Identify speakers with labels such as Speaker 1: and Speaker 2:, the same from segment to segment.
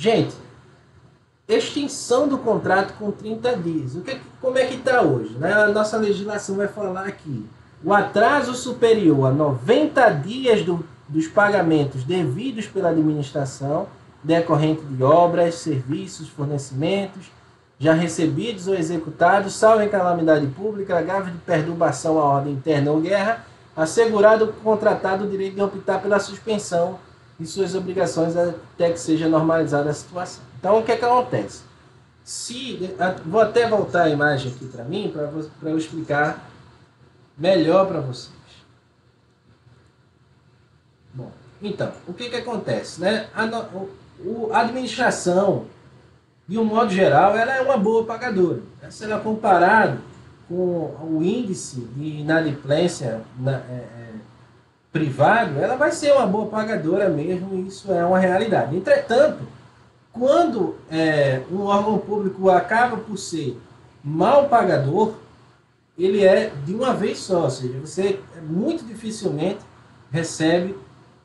Speaker 1: Gente, extinção do contrato com 30 dias. O que, como é que está hoje? Né? A nossa legislação vai falar aqui. O atraso superior a 90 dias do, dos pagamentos devidos pela administração, decorrente de obras, serviços, fornecimentos, já recebidos ou executados, salvo em calamidade pública, grave de perturbação à ordem interna ou guerra, assegurado o contratado o direito de optar pela suspensão de suas obrigações até que seja normalizada a situação. Então, o que, é que acontece? Se, vou até voltar a imagem aqui para mim, para eu explicar melhor para vocês. Bom, então, o que, que acontece? Né? A, a administração, de um modo geral, ela é uma boa pagadora. Se ela comparado com o índice de inadimplência na, é, é, privado, ela vai ser uma boa pagadora mesmo, isso é uma realidade. Entretanto, quando é, um órgão público acaba por ser mal pagador, ele é de uma vez só, ou seja, você muito dificilmente recebe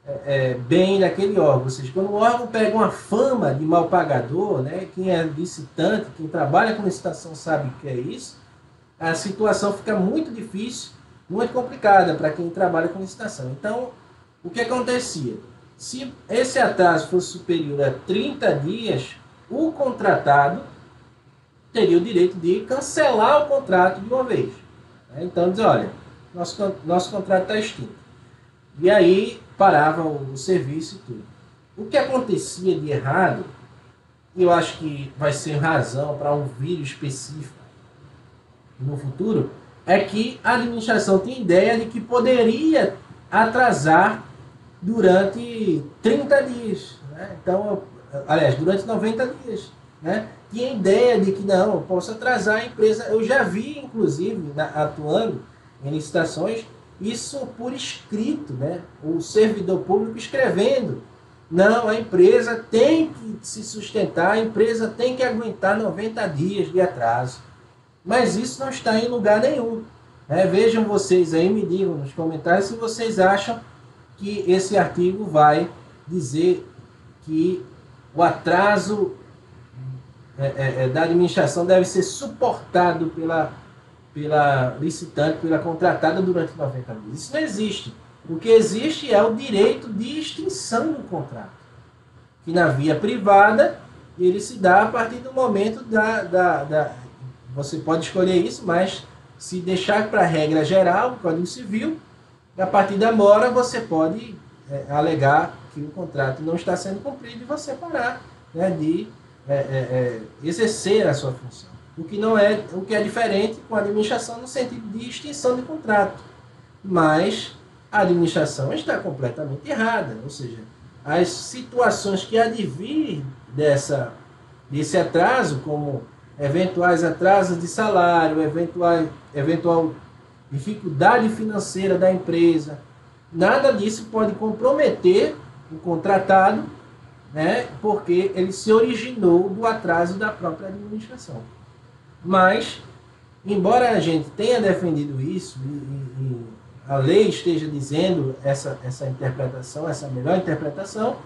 Speaker 1: é, é, bem daquele órgão. Ou seja, quando o órgão pega uma fama de mal pagador, né, quem é licitante, quem trabalha com licitação sabe que é isso, a situação fica muito difícil, muito complicada para quem trabalha com licitação. Então, o que acontecia? Se esse atraso fosse superior a 30 dias, o contratado teria o direito de cancelar o contrato de uma vez. Então, diz, olha, nosso, nosso contrato está extinto. E aí parava o, o serviço e tudo. O que acontecia de errado, e eu acho que vai ser razão para um vídeo específico no futuro, é que a administração tem ideia de que poderia atrasar durante 30 dias. Né? Então, aliás, durante 90 dias. Né? Tinha ideia de que não, eu posso atrasar a empresa. Eu já vi, inclusive, na, atuando em licitações, isso por escrito, né? o servidor público escrevendo. Não, a empresa tem que se sustentar, a empresa tem que aguentar 90 dias de atraso. Mas isso não está em lugar nenhum. É, vejam vocês aí, me digam nos comentários se vocês acham que esse artigo vai dizer que o atraso é, é, é da administração deve ser suportado pela, pela licitante, pela contratada durante 90 dias. Isso não existe. O que existe é o direito de extinção do contrato, que na via privada ele se dá a partir do momento da, da, da você pode escolher isso, mas se deixar para a regra geral, o Código Civil, a partir da mora você pode é, alegar que o contrato não está sendo cumprido e você parar né, de é, é, é, exercer a sua função. O que não é o que é diferente com a administração no sentido de extinção de contrato. Mas a administração está completamente errada, ou seja, as situações que advir dessa desse atraso, como eventuais atrasos de salário, eventual, eventual dificuldade financeira da empresa. Nada disso pode comprometer o contratado, né, porque ele se originou do atraso da própria administração. Mas, embora a gente tenha defendido isso, e, e a lei esteja dizendo essa, essa interpretação, essa melhor interpretação,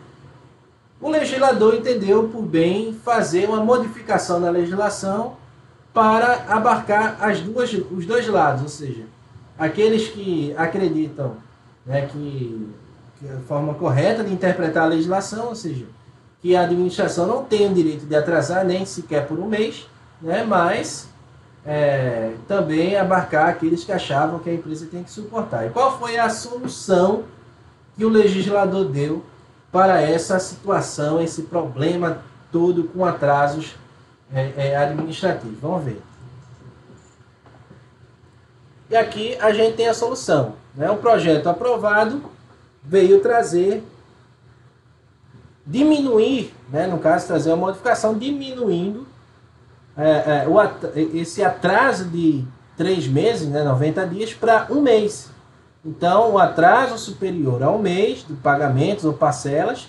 Speaker 1: o legislador entendeu por bem fazer uma modificação na legislação para abarcar as duas, os dois lados, ou seja, aqueles que acreditam né, que, que a forma correta de interpretar a legislação, ou seja, que a administração não tem o direito de atrasar nem sequer por um mês, né, mas é, também abarcar aqueles que achavam que a empresa tem que suportar. E qual foi a solução que o legislador deu para essa situação, esse problema todo com atrasos é, é, administrativos. Vamos ver. E aqui a gente tem a solução. Né? O projeto aprovado veio trazer, diminuir, né? no caso, trazer uma modificação diminuindo é, é, o esse atraso de três meses, né, 90 dias, para um mês. Então, o atraso superior ao mês de pagamentos ou parcelas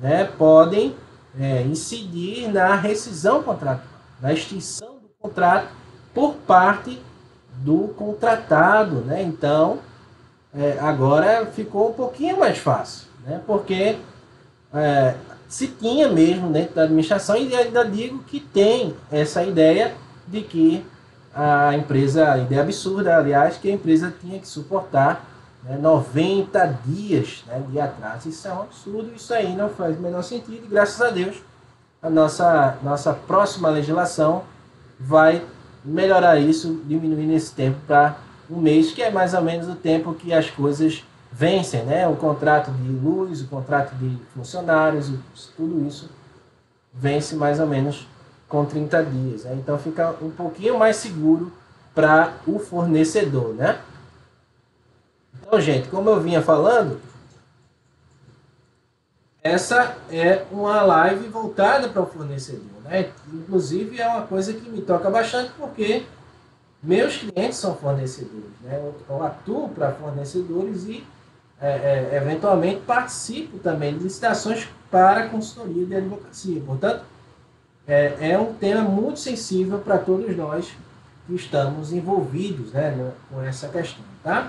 Speaker 1: né, podem é, incidir na rescisão contratual, na extinção do contrato por parte do contratado. Né? Então, é, agora ficou um pouquinho mais fácil, né? porque é, se tinha mesmo dentro da administração, e ainda digo que tem essa ideia de que a empresa, ideia absurda, aliás, que a empresa tinha que suportar né, 90 dias né, de atraso. Isso é um absurdo, isso aí não faz o menor sentido, e graças a Deus, a nossa, nossa próxima legislação vai melhorar isso, diminuindo esse tempo para um mês, que é mais ou menos o tempo que as coisas vencem, né? O contrato de luz, o contrato de funcionários, tudo isso vence mais ou menos com 30 dias. Né? Então fica um pouquinho mais seguro para o fornecedor, né? Então, gente, como eu vinha falando, essa é uma live voltada para o fornecedor, né? Inclusive é uma coisa que me toca bastante porque meus clientes são fornecedores, né? Eu atuo para fornecedores e é, é, eventualmente participo também de licitações para consultoria de advocacia. Portanto, é, é um tema muito sensível para todos nós que estamos envolvidos né, com essa questão. Tá?